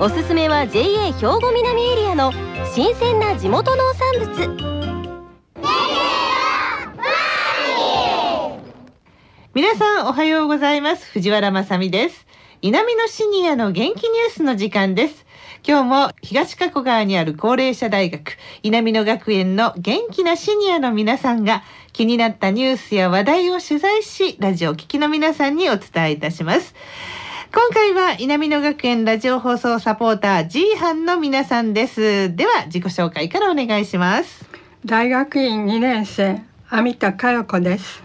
おすすめは JA 兵庫南エリアの新鮮な地元農産物。皆さんおはようございます。藤原まさです。南のシニアの元気ニュースの時間です。今日も東加古川にある高齢者大学南野学園の元気なシニアの皆さんが気になったニュースや話題を取材しラジオ聴きの皆さんにお伝えいたします。今回は南野学園ラジオ放送サポーター G 班の皆さんです。では自己紹介からお願いします。大学院2年生網田佳代子です。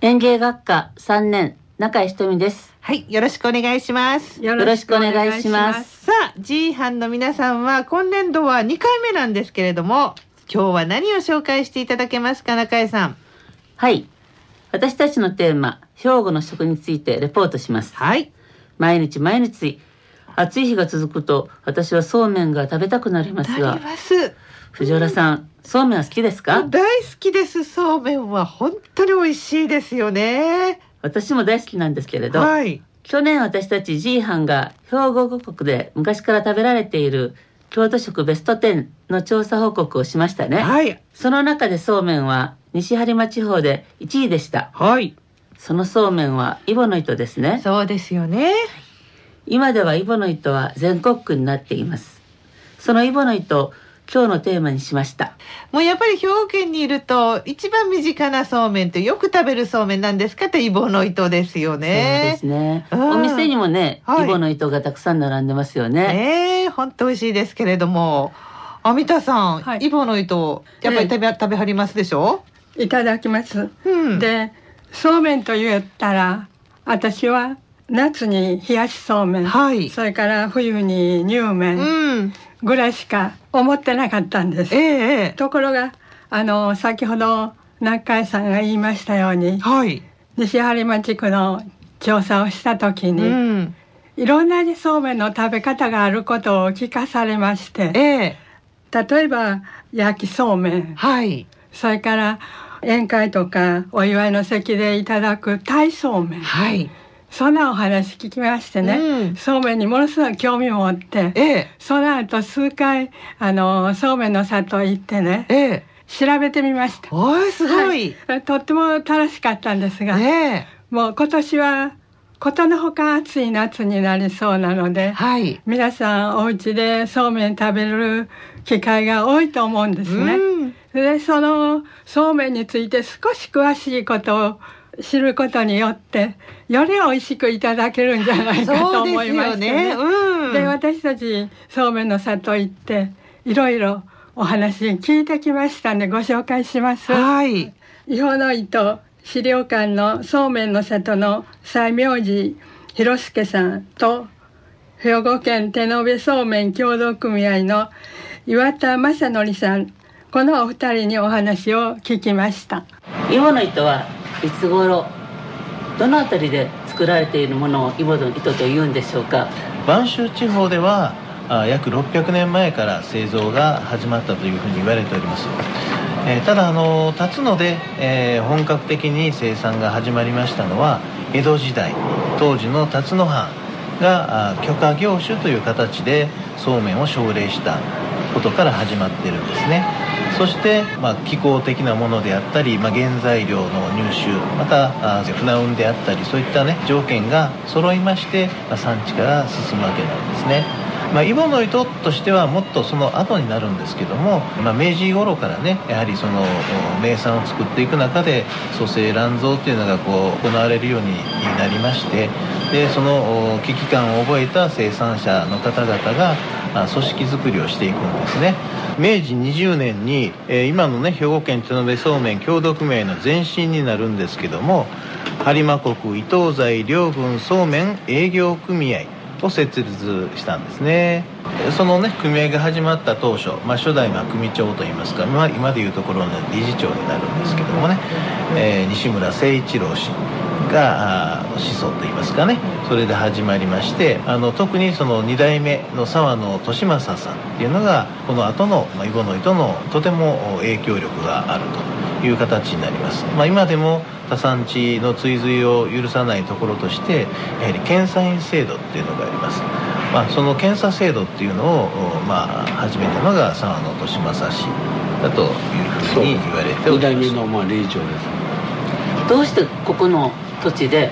園芸学科3年中井ひとみです。はいよろしくお願いします。よろしくお願いします。さあ G 班の皆さんは今年度は2回目なんですけれども今日は何を紹介していただけますか中井さん？はい。私たちのテーマ兵庫の食についてレポートします。はい毎日毎日暑い日が続くと私はそうめんが食べたくなりますが。藤原さん、そうめんは好きですか？大好きです。そうめんは本当に美味しいですよね。私も大好きなんですけれど、はい。去年私たち G 班が兵庫五国で昔から食べられている郷土食ベスト10の調査報告をしましたね、はい。その中でそうめんは西播磨地方で1位でした。はいそのそうめんはイボの糸ですね。そうですよね。今ではイボの糸は全国区になっています。そのイボの糸を今日のテーマにしました。もうやっぱり兵庫県にいると一番身近なそうめんってよく食べるそうめんなんですかってイボの糸ですよそうでねすね。うん。お店にもね、はい。イボの糸がたくさん並んでますよね。ねえ本当美味しいですけれども。アミタさん、はい。イボの糸やっぱり食べ,、食べはりますでしょ？いただきます、うん。でそうめんと言ったら私は夏に冷やしそうめん、はい。それから冬に乳麺うん。ぐらいしか思ってなかったんです、ええええ。ところがあの先ほど中井さんが言いましたようにはい、西播磨地区の調査をした時うに、ん、いろんなそうめんの食べ方があることを聞かされましてええ。例えば焼きそうめんはい。それから宴会とかお祝いの席でいただく鯛そうめん。はい。そんなお話聞きましてね、うん。そうめんにものすごい興味を持ってええ。その後数回あのそうめんの里行ってねええ。調べてみました。おいすごい、はい。とっても楽しかったんですが、ええ。もう今年はことのほか暑い夏になりそうなので、はい。皆さんお家でそうめん食べる機会が多いと思うんですね。うんでそのそうめんについて少し詳しいことを知ることによってより美味しくいただけるんじゃないかと 思いましてね。うん。で私たちそうめんの里行っていろいろお話聞いてきましたんでご紹介します。はい。伊保の糸資料館のそうめんの里の西明寺博介さんと兵庫県手延べそうめん協同組合の岩田正則さんこのお二人にお話を聞きました。イボの糸はいつ頃どのあたりで作られているものをイボの糸と言うんでしょうか？播州地方ではあ約600年前から製造が始まったというふうに言われております、えーただあの辰野で、えー本格的に生産が始まりましたのは江戸時代当時の辰野藩があ許可業種という形でそうめんを奨励したことから始まってるんですね。そして、まあ、気候的なものであったり、まあ、原材料の入手またあ船運であったりそういったね条件が揃いまして、まあ、産地から進むわけなんですね。まあ、イボの糸としてはもっとその後になるんですけども、まあ、明治頃からねやはりその名産を作っていく中で蘇生乱造っていうのがこう行われるようになりましてでその危機感を覚えた生産者の方々が組織づくりをしていくんですね。明治20年に、え今のね兵庫県手延べそうめん協同組合の前身になるんですけども播磨国伊東材両軍そうめん営業組合を設立したんですね。そのね組合が始まった当初、まあ、初代まあ組長といいますか、まあ、今でいうところの理事長になるんですけどもね、えー、西村誠一郎氏が始祖といいますかねそれで始まりましてあの特にその2代目の沢野利正さんっていうのがこの後の、まあ、イボノイとのとても影響力があると。いう形になります、まあ、今でも他産地の追随を許さないところとしてやはり検査員制度っていうのがありますまあ、その検査制度っていうのを、まあ、始めたのが沢野利正氏だというふうに言われております。代目のまあ理事長です。どうしてここの土地で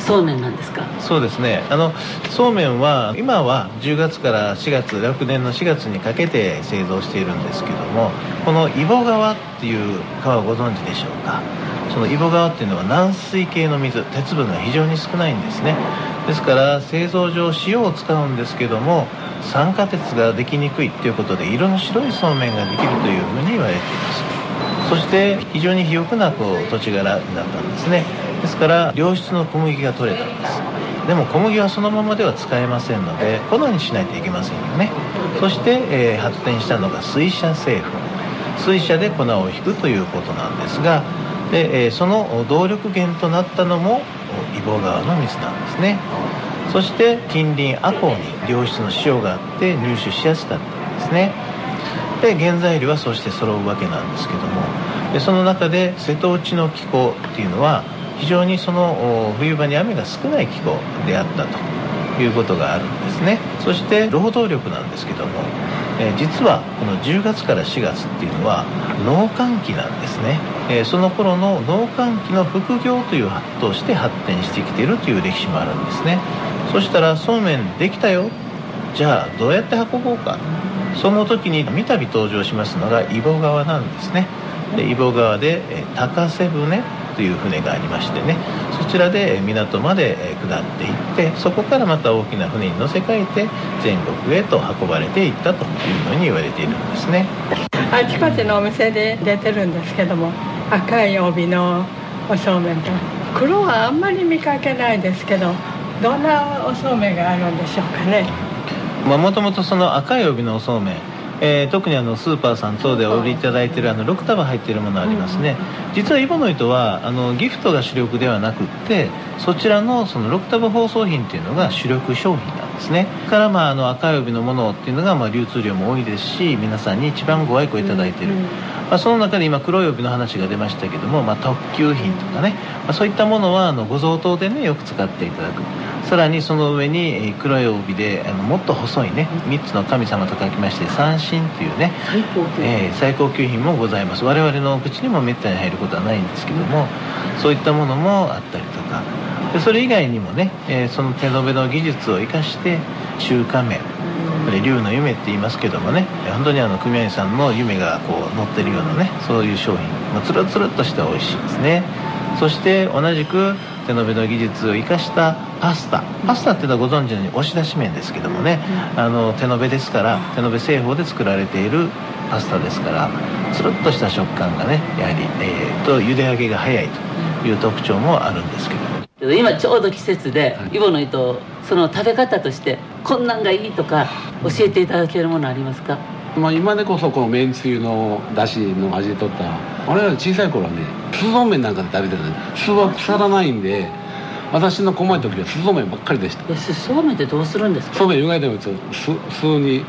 そうめんなんですか？そうですね。あのそうめんは今は10月から4月翌年の4月にかけて製造しているんですけどもこの揖保川っていう川をご存知でしょうか？その揖保川っていうのは軟水系の水鉄分が非常に少ないんですね。ですから製造上塩を使うんですけども酸化鉄ができにくいっていうことで色の白いそうめんができるというふうに言われています。そして非常に肥沃なこう土地柄になったんですね。ですから良質の小麦が取れたんです。でも小麦はそのままでは使えませんので粉にしないといけませんよね。そして、えー、発展したのが水車製粉。水車で粉を引くということなんですがで、えー、その動力源となったのも揖保川の水なんですね。そして近隣赤穂に良質の塩があって入手しやすかったんですね。で原材料はそして揃うわけなんですけどもでその中で瀬戸内の気候っていうのは非常にその冬場に雨が少ない気候であったということがあるんですね。そして労働力なんですけども、え、実はこの10月から4月っていうのは農閑期なんですね、え、その頃の農閑期の副業というとして発展してきているという歴史もあるんですね。そしたらそうめんできたよ。じゃあどうやって運ぼうか。その時に三度登場しますのが揖保川なんですね。で揖保川で、高瀬船。という船がありましてねそちらで港まで下っていってそこからまた大きな船に乗せ替えて全国へと運ばれていったというふうに言われているんですね。あちこちのお店で出てるんですけども赤い帯のおそうめんと黒はあんまり見かけないですけどどんなおそうめんがあるんでしょうかね。もともとその赤い帯のおそうめんえー、特にあのスーパーさん等でお売りいただいているあの6束入っているものありますね、実はイボの糸はあのギフトが主力ではなくってそちらのその6束包装品っていうのが主力商品なんですね。からまああの赤い帯のものっていうのがまあ流通量も多いですし皆さんに一番ご愛顧いただいている、まあ、その中で今黒い帯の話が出ましたけども、まあ、特級品とかね、まあ、そういったものはあのご贈答でねよく使っていただく。さらにその上に黒い帯であのもっと細いね3つの神様と書きまして三神というね。最高級,、えー、最高級品もございます。我々の口にもめったに入ることはないんですけどもそういったものもあったりとか。でそれ以外にもね、えー、その手延べの技術を生かして中華麺これ龍の夢って言いますけどもね本当にあの組合員さんの夢がこう乗ってるようなねそういう商品、まあ、つるつるっとして美味しいですね。そして同じく手延べの技術を生かしたパスタ。パスタっていうのはご存知のように押し出し麺ですけどもねあの手延べですから手延べ製法で作られているパスタですからつるっとした食感がねやはり、えーと、茹で上げが早いという特徴もあるんですけど。も今ちょうど季節で、イボの糸その食べ方としてこんなんがいいとか教えていただけるものありますか？まあ、今でこそこのめんつゆのだしの味取ったあれは小さい頃はね酢そうめんなんかで食べてた酢は腐らないんで私の細い時は酢そうめんばっかりでした。酢そうめんってどうするんですか？そうめん湯がいても酢酢に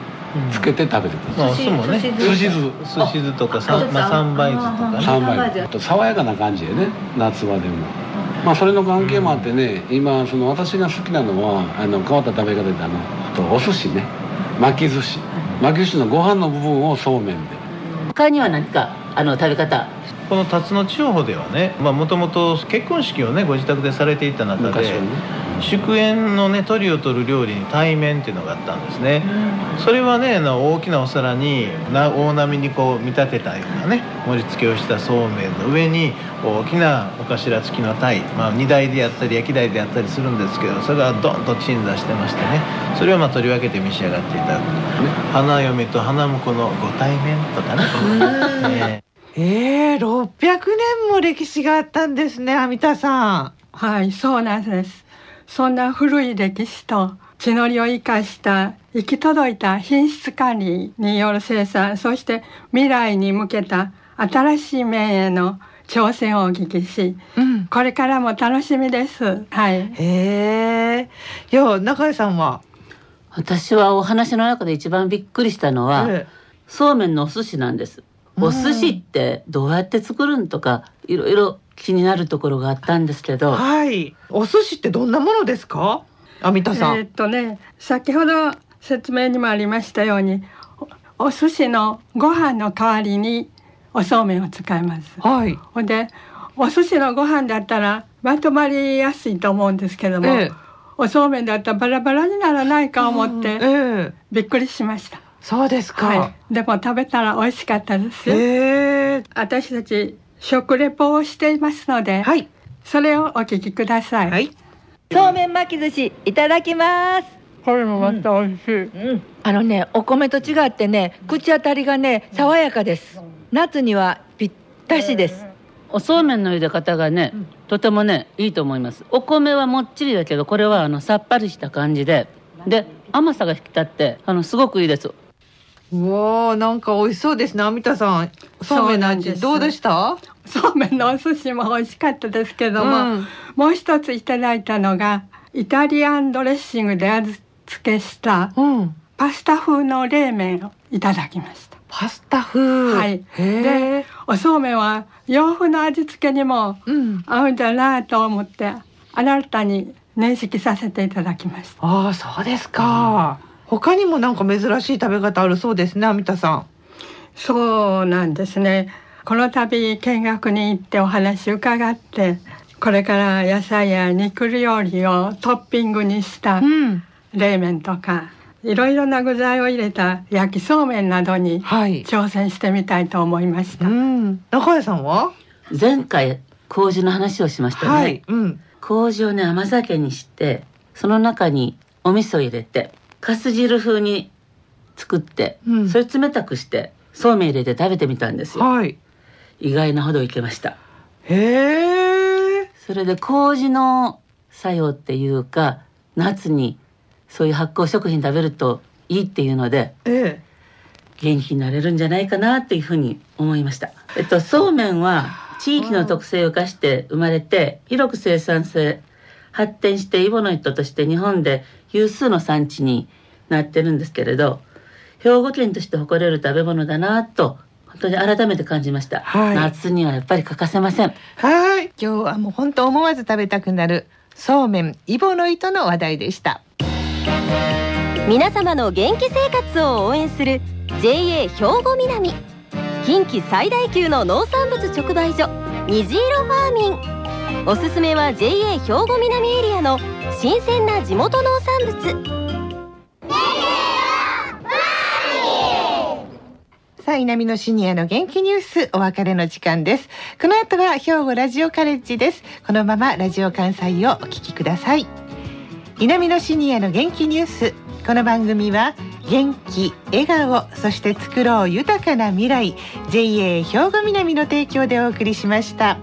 つけて食べてた、うん、酢もね。寿司酢寿司酢とかさ、まあ、三杯酢とかね。三杯。酢と爽やかな感じでね。夏場でもまあそれの関係もあってね、今その私が好きなのはあの変わった食べ方であのお寿司ね。巻き寿司。巻き寿司のご飯の部分をそうめんで。他には何かあの食べ方？この辰野地方ではねもともと結婚式をねご自宅でされていた中で、ね、祝宴のね鳥を取る料理に対面っていうのがあったんですね、それはね大きなお皿に大波にこう見立てたようなね盛り付けをしたそうめんの上に大きなお頭付きの鯛、まあ、荷台でやったり焼き台でやったりするんですけどそれがドンと鎮座してましてねそれをまあ取り分けて召し上がっていただくとかね花嫁と花婿のご対面とかね。ええー、600年も歴史があったんですね、阿弥陀さん。はい、そうなんです。そんな古い歴史と地のりを生かした行き届いた品質管理による生産そして未来に向けた新しい面への挑戦をお聞きしうん。これからも楽しみですはいへえ。いや中井さんは？私はお話の中で一番びっくりしたのは、えそうめんのお寿司なんです。うんお寿司ってどうやって作るんとかいろいろ気になるところがあったんですけえど、はい。お寿司ってどんなものですか？アミタさん。えーっとね先ほど説明にもありましたようにおお寿司のご飯の代わりにおそうめんを使います。はい。ほんでお寿司のご飯だったらまとまりやすいと思うんですけども、ええおそうめんだったらバラバラにならないか思ってええ。びっくりしました。そうですか。はい、でも食べたら美味しかったですえ。私たち食レポをしていますので、はい。それをお聞きください。はい。そうめん巻き寿司いただきます。これもまた美味しい。うん、あのね、お米と違ってね、口当たりがね、爽やかです。夏にはぴったしです。おそうめんの茹で方がね、とてもねいいと思います。お米はもっちりだけどこれはあのさっぱりした感じで、で甘さが引き立ってあのすごくいいです。うわあなんか美味しそうですね。アミタさん。そうめんの味どうでした？そうめんのお寿司も美味しかったですけども、うんもう一ついただいたのがイタリアンドレッシングで味付けしたうん。パスタ風の冷麺をいただきました。パスタ風。はい。で。、おそうめんは洋風の味付けにもうん。合うんだなと思って新たに認識させていただきました。ああそうですか。他にもなんか珍しい食べ方あるそうですね。アミタさん。そうなんですね。この度見学に行ってお話伺って、これから野菜や肉料理をトッピングにしたん。冷麺とか、いろいろな具材を入れた焼きそうめんなどにはい。挑戦してみたいと思いました。うん。中谷さんは？前回麹の話をしましたね。はい。うん。麹をね甘酒にしてその中にお味噌入れてかす汁風に作って、うんそれ冷たくしてそうめん入れて食べてみたんですよはい。意外なほどいけましたへえ。それで麹の作用っていうか夏にそういう発酵食品食べるといいっていうのでええ。元気になれるんじゃないかなっていうふうに思いました。えっとそうめんは地域の特性を生かして生まれて広く生産性発展してイボの糸として日本で有数の産地になってるんですけれど兵庫県として誇れる食べ物だなと本当に改めて感じました、はい。夏にはやっぱり欠かせません。はい。今日はもう本当思わず食べたくなるそうめんイボの糸の話題でした。皆様の元気生活を応援する JA 兵庫南。近畿最大級の農産物直売所虹色ファーミンおすすめは JA 兵庫南エリアの新鮮な地元農産物さあ、南のシニアの元気ニュース、お別れの時間です。この後は兵庫ラジオカレッジです。このままラジオ関西をお聞きください。南のシニアの元気ニュース。この番組は元気、笑顔、そして作ろう豊かな未来 JA 兵庫南の提供でお送りしました。